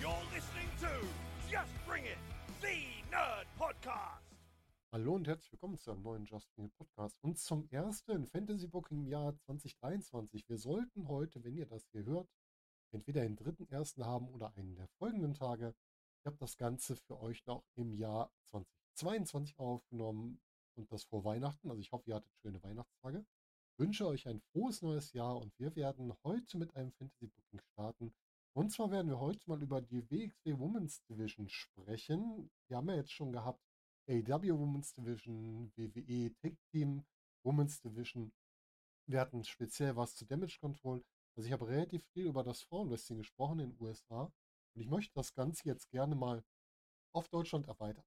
You're listening to Just Bring It, the Nerd Podcast. Hallo und herzlich willkommen zu einem neuen Just Bring It Podcast und zum ersten Fantasy Booking im Jahr 2023. Wir sollten heute, wenn ihr das hier hört, entweder den dritten ersten haben oder einen der folgenden Tage. Ich habe das Ganze für euch noch im Jahr 2022 aufgenommen und das vor Weihnachten. Also ich hoffe, ihr hattet schöne Weihnachtstage. wünsche euch ein frohes neues Jahr und wir werden heute mit einem Fantasy Booking starten. Und zwar werden wir heute mal über die WXW Women's Division sprechen. Wir haben ja jetzt schon gehabt AW Women's Division, WWE Tag Team Women's Division. Wir hatten speziell was zu Damage Control. Also ich habe relativ viel über das Frauenwrestling gesprochen in den USA und ich möchte das Ganze jetzt gerne mal auf Deutschland erweitern.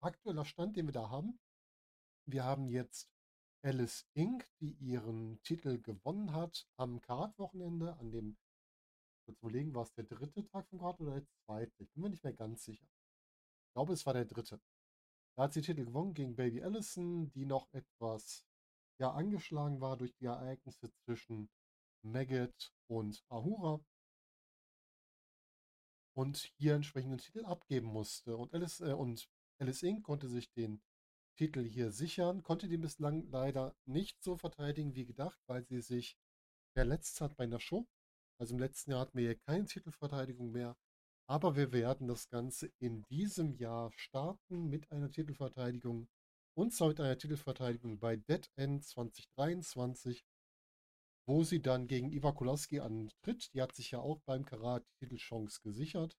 Aktueller Stand, den wir da haben. Wir haben jetzt Alice Inc., die ihren Titel gewonnen hat am Karat-Wochenende, an dem, kurz überlegen, war es der dritte Tag vom Karat oder der zweite? Ich bin mir nicht mehr ganz sicher. Ich glaube, es war der dritte. Da hat sie Titel gewonnen gegen Baby Allison, die noch etwas ja, angeschlagen war durch die Ereignisse zwischen Maggot und Ahura und hier entsprechenden Titel abgeben musste. Und Alice, äh, und Alice Inc. konnte sich den Titel hier sichern, konnte den bislang leider nicht so verteidigen wie gedacht, weil sie sich verletzt hat bei einer Show. Also im letzten Jahr hatten wir hier keine Titelverteidigung mehr. Aber wir werden das Ganze in diesem Jahr starten mit einer Titelverteidigung. Und zwar mit einer Titelverteidigung bei Dead End 2023 wo sie dann gegen Iva Kolaski antritt. Die hat sich ja auch beim Karat die Titelchance gesichert.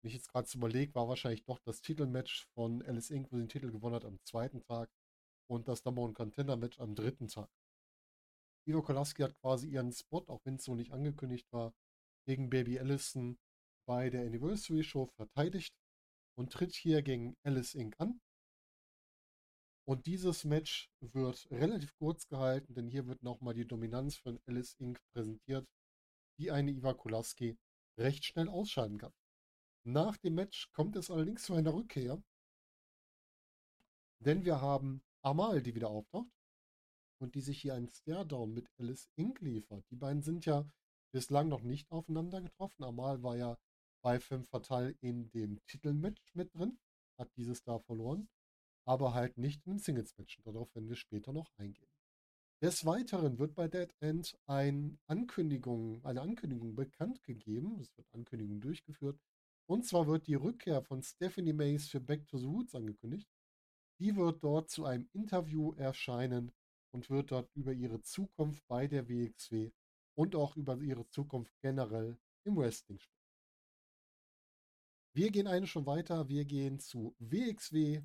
Wenn ich jetzt gerade überlege, war wahrscheinlich doch das Titelmatch von Alice Inc., wo sie den Titel gewonnen hat am zweiten Tag und das Number One Contender Match am dritten Tag. Iva Kolaski hat quasi ihren Spot, auch wenn es so nicht angekündigt war, gegen Baby Allison bei der Anniversary Show verteidigt und tritt hier gegen Alice Inc. an. Und dieses Match wird relativ kurz gehalten, denn hier wird nochmal die Dominanz von Alice Inc. präsentiert, die eine Iva Kulaski recht schnell ausschalten kann. Nach dem Match kommt es allerdings zu einer Rückkehr, denn wir haben Amal, die wieder auftaucht und die sich hier einen Staredown mit Alice Inc. liefert. Die beiden sind ja bislang noch nicht aufeinander getroffen. Amal war ja bei Femme Fatale in dem Titelmatch mit drin, hat dieses da verloren aber halt nicht in den Singles-Matchen. Darauf werden wir später noch eingehen. Des Weiteren wird bei Dead End ein Ankündigung, eine Ankündigung bekannt gegeben. Es wird Ankündigung durchgeführt. Und zwar wird die Rückkehr von Stephanie Mays für Back to the Woods angekündigt. Die wird dort zu einem Interview erscheinen und wird dort über ihre Zukunft bei der WXW und auch über ihre Zukunft generell im Wrestling sprechen. Wir gehen eine schon weiter. Wir gehen zu WXW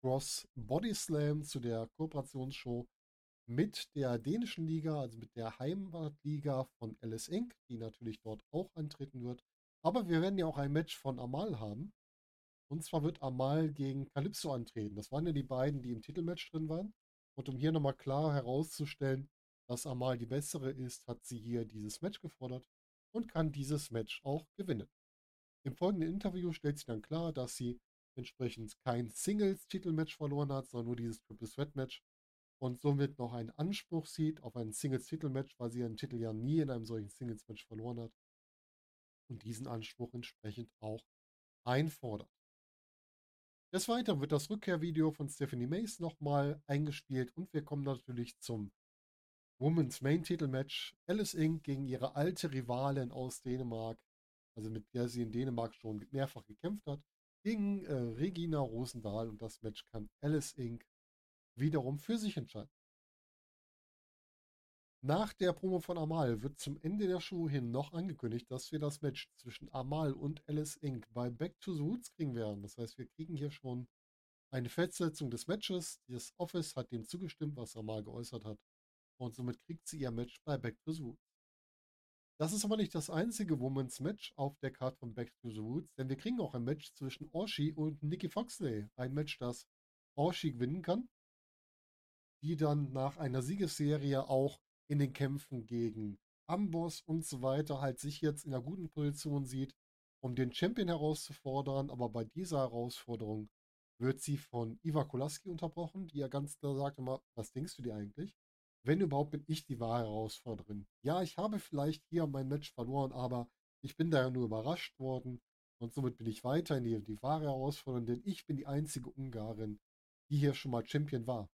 Cross Body Slam zu der Kooperationsshow mit der dänischen Liga, also mit der Heimatliga von Alice Inc., die natürlich dort auch antreten wird. Aber wir werden ja auch ein Match von Amal haben. Und zwar wird Amal gegen Calypso antreten. Das waren ja die beiden, die im Titelmatch drin waren. Und um hier nochmal klar herauszustellen, dass Amal die bessere ist, hat sie hier dieses Match gefordert und kann dieses Match auch gewinnen. Im folgenden Interview stellt sie dann klar, dass sie entsprechend kein Singles-Titelmatch verloren hat, sondern nur dieses Triple Threat-Match und somit noch einen Anspruch sieht auf ein Singles-Titelmatch, weil sie ihren Titel ja nie in einem solchen Singles-Match verloren hat und diesen Anspruch entsprechend auch einfordert. Des Weiteren wird das Rückkehrvideo von Stephanie Mace nochmal eingespielt und wir kommen natürlich zum Women's Main Titelmatch Alice Inc. gegen ihre alte Rivalin aus Dänemark, also mit der sie in Dänemark schon mehrfach gekämpft hat gegen äh, Regina Rosendahl und das Match kann Alice Inc. wiederum für sich entscheiden. Nach der Promo von Amal wird zum Ende der Show hin noch angekündigt, dass wir das Match zwischen Amal und Alice Inc. bei Back to the Roots kriegen werden. Das heißt, wir kriegen hier schon eine Festsetzung des Matches. Das Office hat dem zugestimmt, was Amal geäußert hat. Und somit kriegt sie ihr Match bei Back to the Roots. Das ist aber nicht das einzige Women's Match auf der Karte von Back to the Roots, denn wir kriegen auch ein Match zwischen Orshi und Nikki Foxley. Ein Match, das Orshi gewinnen kann, die dann nach einer Siegesserie auch in den Kämpfen gegen Amboss und so weiter halt sich jetzt in einer guten Position sieht, um den Champion herauszufordern. Aber bei dieser Herausforderung wird sie von Iva Kolaski unterbrochen, die ja ganz klar sagt immer, was denkst du dir eigentlich? wenn überhaupt, bin ich die wahre Herausforderin. Ja, ich habe vielleicht hier mein Match verloren, aber Ich bin daher nur überrascht worden und somit bin ich weiterhin die, die wahre Herausforderin, denn ich bin die einzige Ungarin, die hier schon mal Champion war.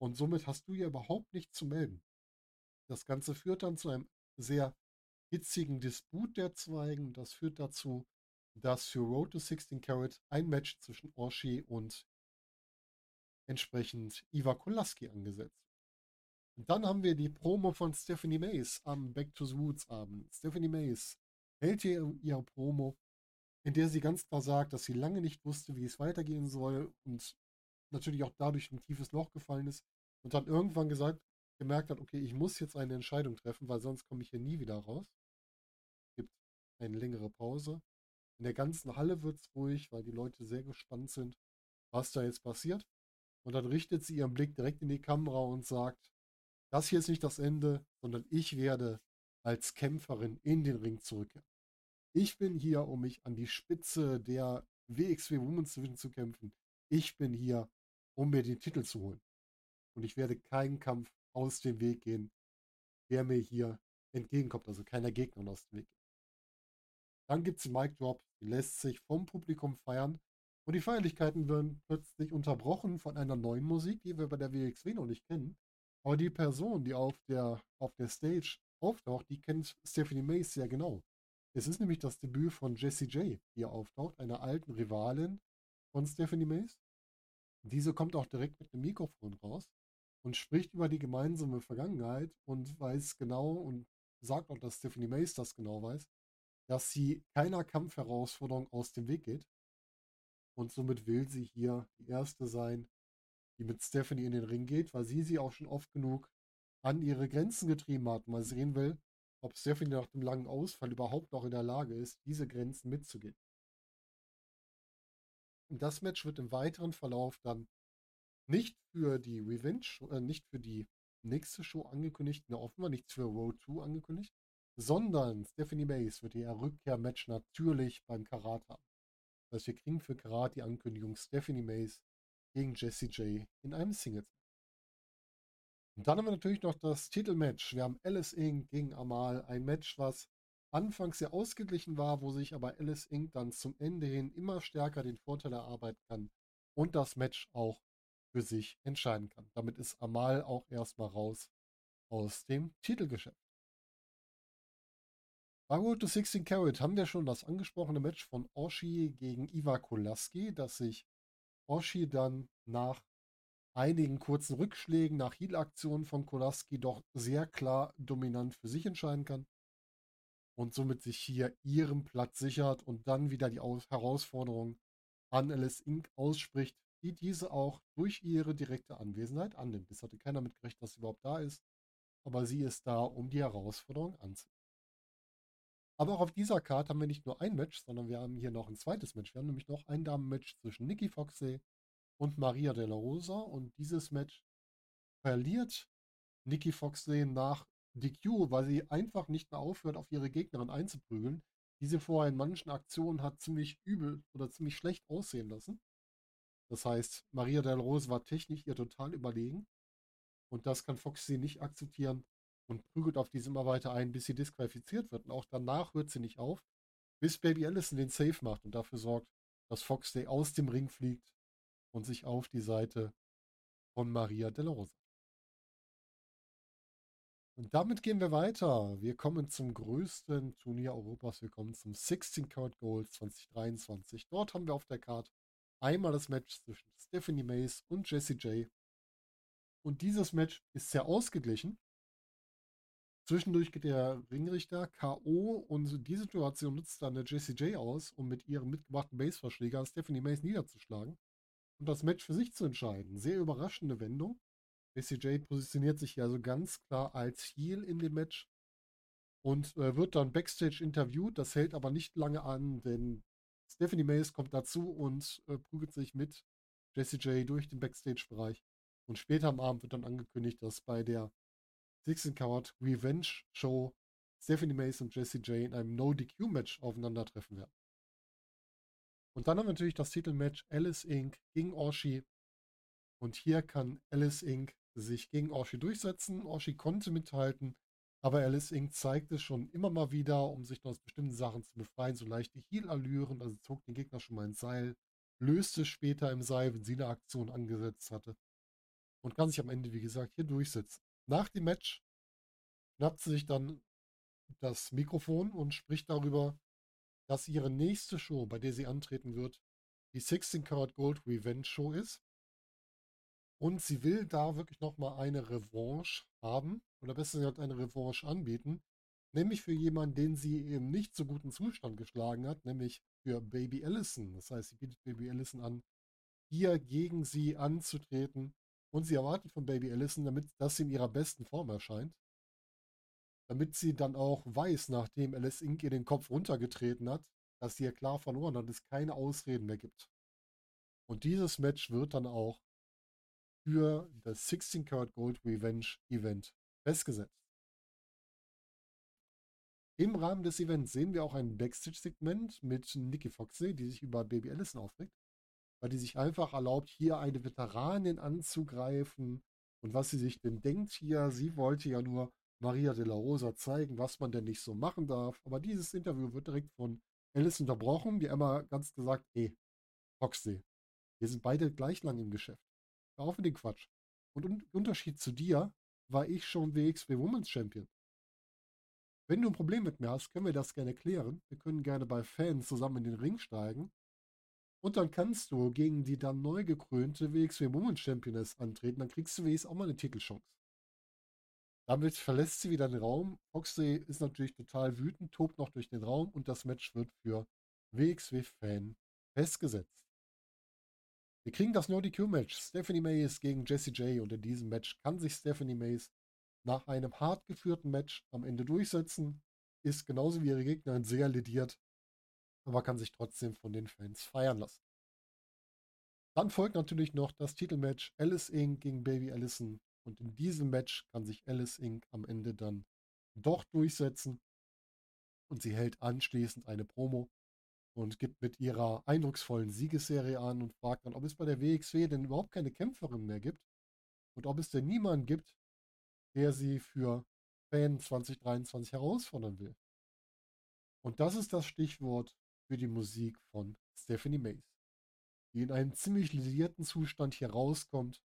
Und somit hast du hier überhaupt nichts zu melden. Das Ganze führt dann zu einem sehr hitzigen Disput der Zweigen. Das führt dazu, dass für Road to 16 Carat ein Match zwischen Orshi und entsprechend Iva Kolaski angesetzt. Und dann haben wir die Promo von Stephanie Mays am Back to the Woods Abend. Stephanie Mays hält hier ihre Promo, in der sie ganz klar sagt, dass sie lange nicht wusste, wie es weitergehen soll und natürlich auch dadurch ein tiefes Loch gefallen ist und dann irgendwann gesagt, gemerkt hat, okay, ich muss jetzt eine Entscheidung treffen, weil sonst komme ich hier nie wieder raus. Es gibt eine längere Pause. In der ganzen Halle wird es ruhig, weil die Leute sehr gespannt sind, was da jetzt passiert. Und dann richtet sie ihren Blick direkt in die Kamera und sagt, das hier ist nicht das Ende, sondern ich werde als Kämpferin in den Ring zurückkehren. Ich bin hier, um mich an die Spitze der WXW Women's Division zu kämpfen. Ich bin hier, um mir den Titel zu holen. Und ich werde keinen Kampf aus dem Weg gehen, der mir hier entgegenkommt. Also keiner Gegner aus dem Weg. Dann gibt es den Mic Drop, die lässt sich vom Publikum feiern. Und die Feierlichkeiten werden plötzlich unterbrochen von einer neuen Musik, die wir bei der WXW noch nicht kennen. Aber die Person, die auf der, auf der Stage auftaucht, die kennt Stephanie Mays sehr genau. Es ist nämlich das Debüt von Jessie J, die auftaucht, einer alten Rivalin von Stephanie Mays. Diese kommt auch direkt mit dem Mikrofon raus und spricht über die gemeinsame Vergangenheit und weiß genau und sagt auch, dass Stephanie Mays das genau weiß, dass sie keiner Kampfherausforderung aus dem Weg geht. Und somit will sie hier die Erste sein, die mit Stephanie in den Ring geht, weil sie sie auch schon oft genug an ihre Grenzen getrieben hat. Mal sehen will, ob Stephanie nach dem langen Ausfall überhaupt noch in der Lage ist, diese Grenzen mitzugehen. Und das Match wird im weiteren Verlauf dann nicht für die Revenge, äh, nicht für die nächste Show angekündigt, ne, offenbar nichts für Road 2 angekündigt, sondern Stephanie Mays wird ihr Rückkehrmatch natürlich beim Karat haben. Das heißt, wir kriegen für Karat die Ankündigung Stephanie Mays gegen Jessie J in einem Singles. Und dann haben wir natürlich noch das Titelmatch. Wir haben Alice Inc. gegen Amal. Ein Match, was anfangs sehr ausgeglichen war, wo sich aber Alice Inc. dann zum Ende hin immer stärker den Vorteil erarbeiten kann und das Match auch für sich entscheiden kann. Damit ist Amal auch erstmal raus aus dem Titelgeschäft. Road to 16 Carat haben wir schon das angesprochene Match von Oshi gegen Iva Kolaski, das sich Oshi dann nach einigen kurzen Rückschlägen, nach Heal-Aktionen von Kolaski doch sehr klar dominant für sich entscheiden kann und somit sich hier ihren Platz sichert und dann wieder die Aus Herausforderung an Alice Inc. ausspricht, die diese auch durch ihre direkte Anwesenheit annimmt. Es hatte keiner mit gerechnet, dass sie überhaupt da ist, aber sie ist da, um die Herausforderung anzunehmen. Aber auch auf dieser Karte haben wir nicht nur ein Match, sondern wir haben hier noch ein zweites Match. Wir haben nämlich noch ein Damen-Match zwischen Nikki Foxey und Maria de la Rosa. Und dieses Match verliert Nikki Foxey nach DQ, weil sie einfach nicht mehr aufhört, auf ihre Gegnerin einzuprügeln, die sie vorher in manchen Aktionen hat ziemlich übel oder ziemlich schlecht aussehen lassen. Das heißt, Maria del Rose war technisch ihr total überlegen. Und das kann Foxy nicht akzeptieren und prügelt auf diese immer weiter ein, bis sie disqualifiziert wird. Und auch danach hört sie nicht auf, bis Baby Allison den Safe macht und dafür sorgt, dass Foxley aus dem Ring fliegt und sich auf die Seite von Maria Della Rosa. Und damit gehen wir weiter. Wir kommen zum größten Turnier Europas. Wir kommen zum 16 Karat Gold 2023. Dort haben wir auf der Karte einmal das Match zwischen Stephanie Mays und Jessie J. Und dieses Match ist sehr ausgeglichen. Zwischendurch geht der Ringrichter K.O. und die Situation nutzt dann der Jessie J aus, um mit ihrem mitgebrachten Baseverschläger Stephanie Mays niederzuschlagen und das Match für sich zu entscheiden. Sehr überraschende Wendung. Jessie J positioniert sich hier also ganz klar als Heel in dem Match und äh, wird dann backstage interviewt. Das hält aber nicht lange an, denn Stephanie Mays kommt dazu und äh, prügelt sich mit Jessie J durch den Backstage-Bereich. Und später am Abend wird dann angekündigt, dass bei der 16 Card Revenge Show Stephanie Mays und Jessie J in einem No-DQ-Match aufeinandertreffen werden. Und dann haben wir natürlich das Titelmatch Alice Inc. gegen Orshi. Und hier kann Alice Inc. sich gegen Orshi durchsetzen. Orshi konnte mithalten, Aber Alice Inc. zeigt es schon immer mal wieder, um sich aus bestimmten Sachen zu befreien, so leichte Heal-Allüren, also zog den Gegner schon mal ins Seil, löste später im Seil, wenn sie eine Aktion angesetzt hatte. Und kann sich am Ende, wie gesagt, hier durchsetzen. Nach dem Match schnappt sie sich dann das Mikrofon und spricht darüber, dass ihre nächste Show, bei der sie antreten wird, die 16 Karat Gold Revenge Show ist. Und sie will da wirklich nochmal eine Revanche haben, oder besser gesagt eine Revanche anbieten, nämlich für jemanden, den sie eben nicht so guten Zustand geschlagen hat, nämlich für Baby Allison. Das heißt, sie bietet Baby Allison an, hier gegen sie anzutreten und sie erwartet von Baby Allison, damit das in ihrer besten Form erscheint. Damit sie dann auch weiß, nachdem Alice Inc. ihr den Kopf runtergetreten hat, dass sie ja klar verloren hat, es keine Ausreden mehr gibt. Und dieses Match wird dann auch für das 16 Karat Gold Revenge Event festgesetzt. Im Rahmen des Events sehen wir auch ein Backstage-Segment mit Nikki Foxley, die sich über Baby Allison aufregt, weil die sich einfach erlaubt, hier eine Veteranin anzugreifen. Und was sie sich denn denkt hier, sie wollte ja nur Maria de la Rosa zeigen, was man denn nicht so machen darf. Aber dieses Interview wird direkt von Alice unterbrochen, die Emma ganz gesagt, hey, Foxley, wir sind beide gleich lang im Geschäft. Hör auf mit dem Quatsch. Und im Unterschied zu dir war ich schon WXW Women's Champion. Wenn du ein Problem mit mir hast, können wir das gerne klären. Wir können gerne bei Fans zusammen in den Ring steigen. Und dann kannst du gegen die dann neu gekrönte WXW Women's Championess antreten. Dann kriegst du wenigstens auch mal eine Titelchance. Damit verlässt sie wieder den Raum. Foxley ist natürlich total wütend, tobt noch durch den Raum und das Match wird für WXW-Fan festgesetzt. Wir kriegen das No DQ-Match. Stephanie Mays gegen Jessie J. Und in diesem Match kann sich Stephanie Mays nach einem hart geführten Match am Ende durchsetzen, ist genauso wie ihre Gegnerin sehr lediert, aber kann sich trotzdem von den Fans feiern lassen. Dann folgt natürlich noch das Titelmatch Alice Inc. gegen Baby Allison und in diesem Match kann sich Alice Inc. am Ende dann doch durchsetzen und sie hält anschließend eine Promo und gibt mit ihrer eindrucksvollen Siegesserie an und fragt dann, ob es bei der WXW denn überhaupt keine Kämpferin mehr gibt und ob es denn niemanden gibt, der sie für Fan 2023 herausfordern will. Und das ist das Stichwort für die Musik von Stephanie Mays, die in einem ziemlich lidierten Zustand hier rauskommt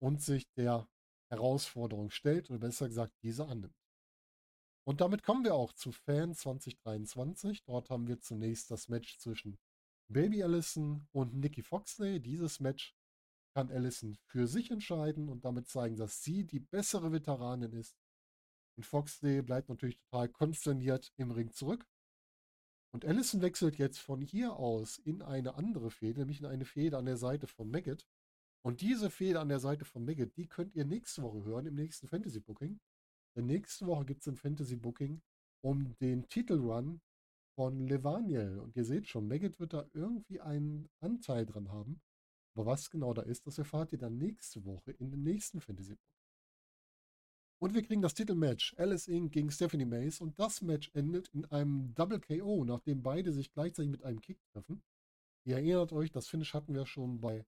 und sich der Herausforderung stellt oder besser gesagt diese annimmt. Und damit kommen wir auch zu Fan 2023. Dort haben wir zunächst das Match zwischen Baby Allison und Nikki Foxley. Dieses Match kann Allison für sich entscheiden und damit zeigen, dass sie die bessere Veteranin ist. Und Foxley bleibt natürlich total konsterniert im Ring zurück. Und Allison wechselt jetzt von hier aus in eine andere Fehde, nämlich in eine Fehde an der Seite von Maggot. Und diese Fehde an der Seite von Maggot, die könnt ihr nächste Woche hören im nächsten Fantasy Booking. Denn nächste Woche gibt es ein Fantasy Booking um den Titelrun von Levaniel. Und ihr seht schon, Maggot wird da irgendwie einen Anteil dran haben. Aber was genau da ist, das erfahrt ihr dann nächste Woche in dem nächsten Fantasy Book. Und wir kriegen das Titelmatch Alice Inc. gegen Stephanie Mays und das Match endet in einem Double KO, nachdem beide sich gleichzeitig mit einem Kick treffen. Ihr erinnert euch, das Finish hatten wir schon bei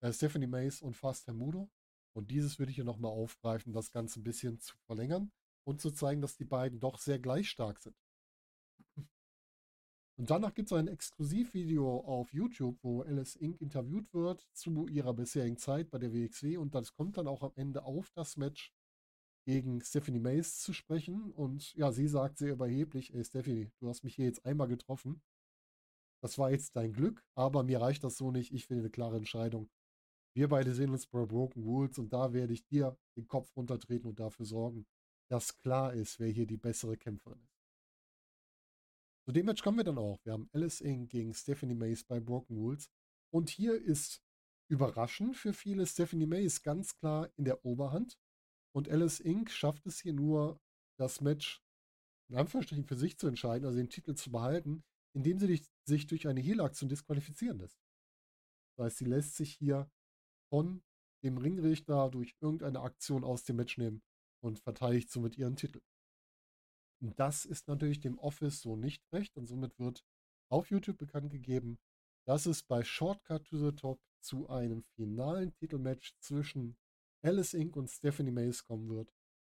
äh, Stephanie Mays und Fast Hermudo. Und dieses würde ich hier nochmal aufgreifen, das Ganze ein bisschen zu verlängern und zu zeigen, dass die beiden doch sehr gleich stark sind. Und danach gibt es ein Exklusivvideo auf YouTube, wo Alice Inc. interviewt wird zu ihrer bisherigen Zeit bei der WXW und das kommt dann auch am Ende auf das Match gegen Stephanie Mays zu sprechen. Und ja, sie sagt sehr überheblich, ey Stephanie, du hast mich hier jetzt einmal getroffen. Das war jetzt dein Glück, aber mir reicht das so nicht. Ich will eine klare Entscheidung. Wir beide sehen uns bei Broken Rules und da werde ich dir den Kopf runtertreten und dafür sorgen, dass klar ist, wer hier die bessere Kämpferin ist. Zu dem Match kommen wir dann auch. Wir haben Alice Inc. gegen Stephanie Mays bei Broken Rules. Und hier ist überraschend für viele Stephanie Mays ganz klar in der Oberhand. Und Alice Inc. schafft es hier nur, das Match in Anführungsstrichen für sich zu entscheiden, also den Titel zu behalten, indem sie sich durch eine Heal-Aktion disqualifizieren lässt. Das heißt, sie lässt sich hier von dem Ringrichter durch irgendeine Aktion aus dem Match nehmen und verteidigt somit ihren Titel. Das ist natürlich dem Office so nicht recht und somit wird auf YouTube bekannt gegeben, dass es bei Shortcut to the Top zu einem finalen Titelmatch zwischen Alice Inc. und Stephanie Mays kommen wird.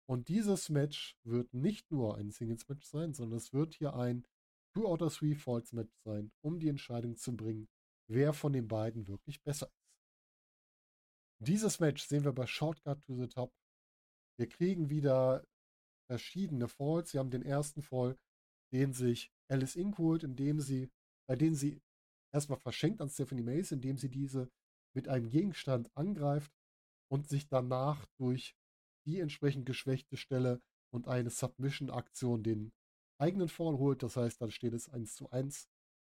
Und dieses Match wird nicht nur ein Singles-Match sein, sondern es wird hier ein Two out of Three Falls Match sein, um die Entscheidung zu bringen, wer von den beiden wirklich besser ist. Dieses Match sehen wir bei Shortcut to the Top. Wir kriegen wieder verschiedene Falls. Sie haben den ersten Fall, den sich Alice Inc. holt, indem sie, bei denen sie erstmal verschenkt an Stephanie Mace, indem sie diese mit einem Gegenstand angreift und sich danach durch die entsprechend geschwächte Stelle und eine Submission-Aktion den eigenen Fall holt. Das heißt, dann steht es 1 zu 1.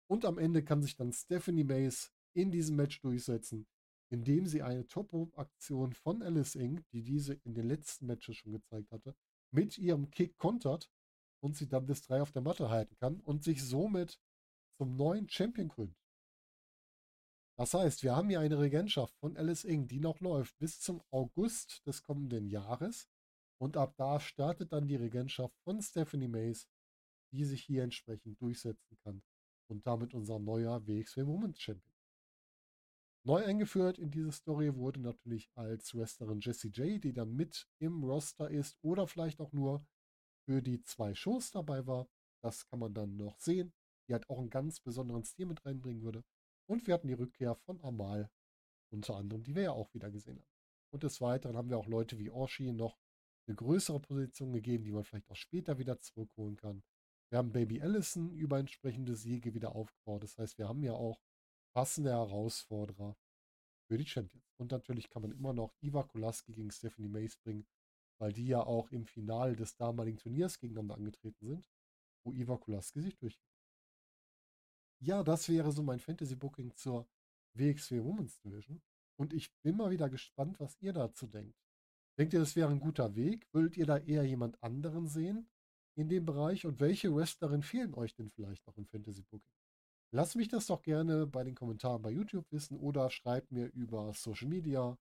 Und am Ende kann sich dann Stephanie Mace in diesem Match durchsetzen, indem sie eine Top-Rope-Aktion von Alice Inc., die diese in den letzten Matches schon gezeigt hatte, mit ihrem Kick kontert und sie dann bis drei auf der Matte halten kann und sich somit zum neuen Champion krönt. Das heißt, wir haben hier eine Regentschaft von Alice Inc., die noch läuft bis zum August des kommenden Jahres. Und ab da startet dann die Regentschaft von Stephanie Mays, die sich hier entsprechend durchsetzen kann. Und damit unser neuer WXW Women's Champion. Neu eingeführt in diese Story wurde natürlich als Wrestlerin Jessie J, die dann mit im Roster ist oder vielleicht auch nur für die zwei Shows dabei war. Das kann man dann noch sehen. Die halt auch einen ganz besonderen Stil mit reinbringen würde. Und wir hatten die Rückkehr von Amal, unter anderem, die wir ja auch wieder gesehen haben. Und des Weiteren haben wir auch Leute wie Orshi noch eine größere Position gegeben, die man vielleicht auch später wieder zurückholen kann. Wir haben Baby Allison über entsprechende Siege wieder aufgebaut. Das heißt, wir haben ja auch passende Herausforderer für die Champions. Und natürlich kann man immer noch Iva Kolaski gegen Stephanie Mace bringen, weil die ja auch im Finale des damaligen Turniers gegeneinander angetreten sind, wo Iva Kolaski sich durchgeht. Ja, das wäre so mein Fantasy-Booking zur WXW Women's Division. Und ich bin mal wieder gespannt, was ihr dazu denkt. Denkt ihr, das wäre ein guter Weg? Würdet ihr da eher jemand anderen sehen in dem Bereich? Und welche Wrestlerin fehlen euch denn vielleicht noch im Fantasy-Booking? Lasst mich das doch gerne bei den Kommentaren bei YouTube wissen oder schreibt mir über Social Media,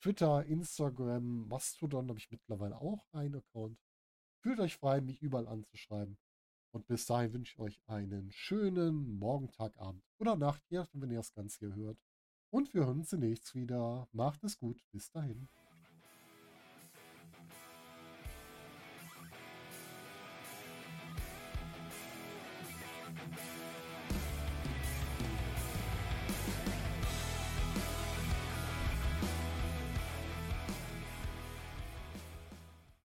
Twitter, Instagram, Mastodon habe ich mittlerweile auch einen Account. Fühlt euch frei, mich überall anzuschreiben. Und bis dahin wünsche ich euch einen schönen Morgen, Tag, Abend oder Nacht, je nachdem, wenn ihr das Ganze hier hört. Und wir hören uns zunächst wieder. Macht es gut. Bis dahin.